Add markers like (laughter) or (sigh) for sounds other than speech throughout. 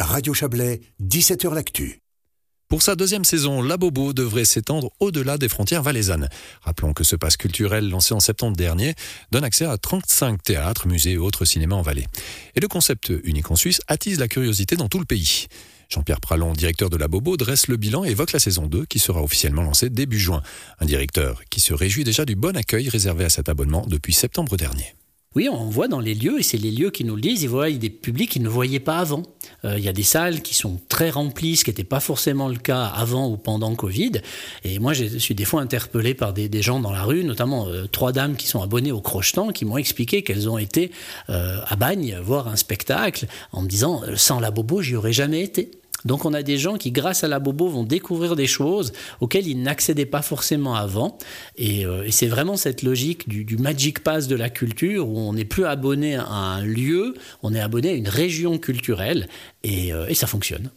Radio Chablais, 17h L'Actu. Pour sa deuxième saison, la Bobo devrait s'étendre au-delà des frontières valaisannes. Rappelons que ce passe culturel lancé en septembre dernier donne accès à 35 théâtres, musées et autres cinémas en Valais. Et le concept unique en Suisse attise la curiosité dans tout le pays. Jean-Pierre Pralon, directeur de la Bobo, dresse le bilan et évoque la saison 2 qui sera officiellement lancée début juin. Un directeur qui se réjouit déjà du bon accueil réservé à cet abonnement depuis septembre dernier. Oui, on voit dans les lieux, et c'est les lieux qui nous le disent, ils voient des publics qu'ils ne voyaient pas avant. Euh, il y a des salles qui sont très remplies, ce qui n'était pas forcément le cas avant ou pendant Covid. Et moi, je suis des fois interpellé par des, gens dans la rue, notamment euh, trois dames qui sont abonnées au Crochetant, qui m'ont expliqué qu'elles ont été euh, à Bagne voir un spectacle en me disant, sans la bobo, j'y aurais jamais été. Donc on a des gens qui, grâce à la Bobo, vont découvrir des choses auxquelles ils n'accédaient pas forcément avant. Et, euh, c'est vraiment cette logique du, Magic Pass de la culture où on n'est plus abonné à un lieu, on est abonné à une région culturelle et, euh, ça fonctionne.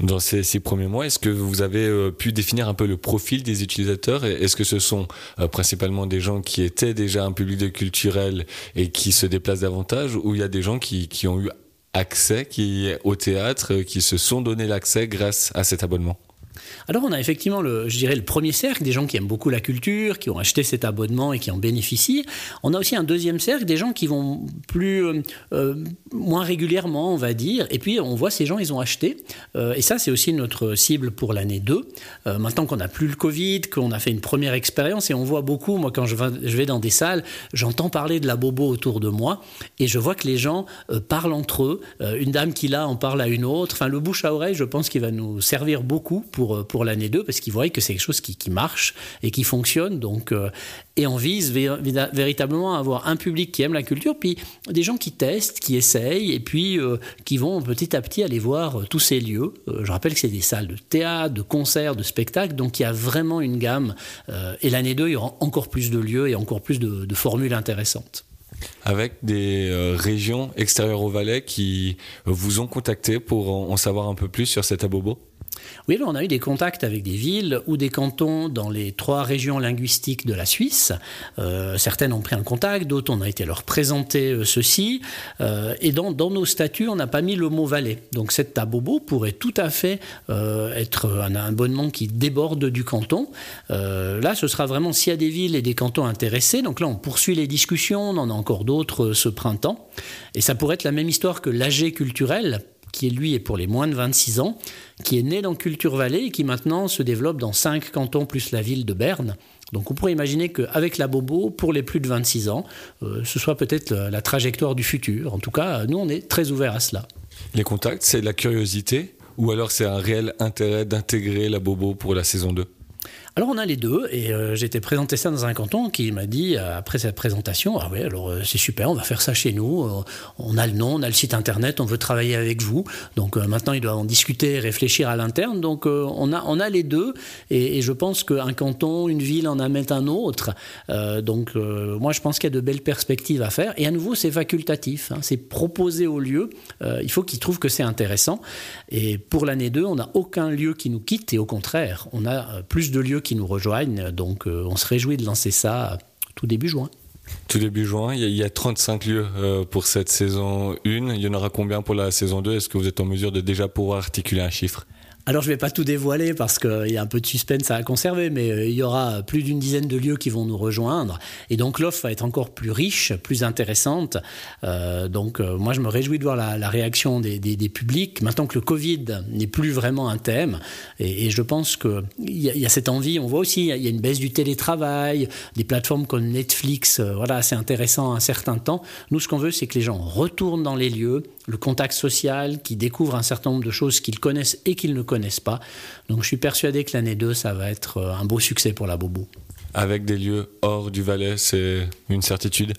Dans ces premiers mois, est-ce que vous avez euh, pu définir un peu le profil des utilisateurs Est-ce que ce sont principalement des gens qui étaient déjà un public de culturel et qui se déplacent davantage ou il y a des gens qui ont eu accès qui, au théâtre euh, qui se sont donné l'accès grâce à cet abonnement alors on a effectivement, le, je dirais, le premier cercle, des gens qui aiment beaucoup la culture, qui ont acheté cet abonnement et qui en bénéficient. On a aussi un deuxième cercle, des gens qui vont plus, euh, euh, moins régulièrement, on va dire. Et puis on voit ces gens, ils ont acheté. Euh, et ça, c'est aussi notre cible pour l'année 2. maintenant qu'on n'a plus le Covid, qu'on a fait une première expérience, et on voit beaucoup, moi quand je vais, je vais dans des salles, j'entends parler de la bobo autour de moi, et je vois que les gens parlent entre eux. une dame qui là en parle à une autre. Enfin, le bouche à oreille, je pense qu'il va nous servir beaucoup pour pour l'année 2 parce qu'ils voient que c'est quelque chose qui, marche et qui fonctionne. Donc, euh, et on vise véritablement à avoir un public qui aime la culture, puis des gens qui testent, qui essayent et puis euh, qui vont petit à petit aller voir euh, tous ces lieux. je rappelle que c'est des salles de théâtre, de concerts, de spectacles, donc il y a vraiment une gamme. et l'année 2, il y aura encore plus de lieux et encore plus de formules intéressantes avec des régions extérieures au Valais qui vous ont contacté pour en savoir un peu plus sur cet abobo? Oui, on a eu des contacts avec des villes ou des cantons dans les trois régions linguistiques de la Suisse. Euh, certaines ont pris un contact, d'autres on a été leur présenter euh, ceci. Euh, et dans, nos statuts, on n'a pas mis le mot Valais. Donc cette tabobo pourrait tout à fait être un abonnement qui déborde du canton. là, ce sera vraiment s'il y a des villes et des cantons intéressés. Donc là, on poursuit les discussions, on en a encore d'autres ce printemps. Et ça pourrait être la même histoire que l'AG culturel qui lui est pour les moins de 26 ans, qui est né dans Culture Vallée et qui maintenant se développe dans cinq cantons plus la ville de Berne. Donc on pourrait imaginer qu'avec la Bobo, pour les plus de 26 ans, euh, ce soit peut-être la, trajectoire du futur. En tout cas, nous, on est très ouverts à cela. Les contacts, c'est la curiosité ou alors c'est un réel intérêt d'intégrer la Bobo pour la saison 2 alors on a les deux, et euh, été présenté ça dans un canton qui m'a dit, euh, après cette présentation, ah oui, alors euh, c'est super, on va faire ça chez nous, on a le nom, on a le site internet, on veut travailler avec vous, donc maintenant il doit en discuter, réfléchir à l'interne, donc on, a, on a les deux, et, je pense qu'un canton, une ville en amène un autre, donc moi je pense qu'il y a de belles perspectives à faire, et à nouveau c'est facultatif, hein. c'est proposé au lieu, il faut qu'ils trouvent que c'est intéressant, et pour l'année 2, on n'a aucun lieu qui nous quitte, et au contraire, on a plus de lieux qui nous rejoignent. Donc euh, on se réjouit de lancer ça tout début juin. Tout début juin, il y, a, 35 lieux euh, pour cette saison 1. Il y en aura combien pour la saison 2 Est-ce que vous êtes en mesure de déjà pouvoir articuler un chiffre? Alors je ne vais pas tout dévoiler parce qu'il y a un peu de suspense à conserver, mais euh, il y aura plus d'une dizaine de lieux qui vont nous rejoindre. Et donc l'offre va être encore plus riche, plus intéressante. Euh, donc euh, moi je me réjouis de voir la, réaction des, publics. Maintenant que le Covid n'est plus vraiment un thème, et, je pense qu'il y, y, a cette envie, on voit aussi, il y a une baisse du télétravail, des plateformes comme Netflix, voilà, c'est intéressant un certain temps. Nous ce qu'on veut c'est que les gens retournent dans les lieux, le contact social, qui découvrent un certain nombre de choses qu'ils connaissent et qu'ils ne connaissent pas. Donc je suis persuadé que l'année 2, ça va être euh, un beau succès pour la Bobo. Avec des lieux hors du Valais, c'est une certitude?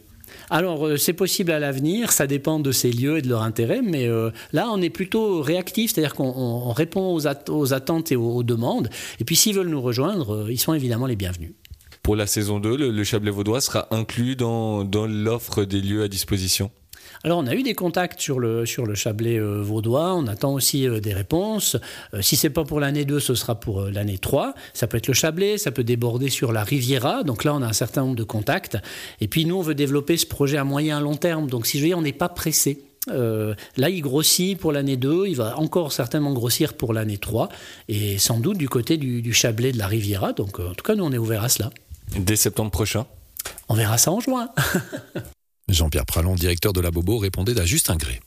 Alors, euh, c'est possible à l'avenir, ça dépend de ces lieux et de leur intérêt, mais euh, là, on est plutôt réactif, c'est-à-dire qu'on répond aux, attentes et aux, demandes. Et puis, s'ils veulent nous rejoindre, ils sont évidemment les bienvenus. Pour la saison 2, le, le Chablais vaudois sera inclus dans l'offre des lieux à disposition? Alors, on a eu des contacts sur le, sur le chablais euh, vaudois. On attend aussi euh, des réponses. Euh, si c'est pas pour l'année 2, ce sera pour euh, l'année 3. Ça peut être le Chablais, ça peut déborder sur la Riviera. Donc là, on a un certain nombre de contacts. Et puis, nous, on veut développer ce projet à moyen long terme. Donc, si je veux dire, on n'est pas pressé. Là, il grossit pour l'année 2, il va encore certainement grossir pour l'année 3, et sans doute du côté du, Chablais de la Riviera. Donc, en tout cas, nous, on est ouvert à cela. Dès septembre prochain? On verra ça en juin. (laughs) Jean-Pierre Pralon, directeur de la Bobo, répondait à Justin Gray.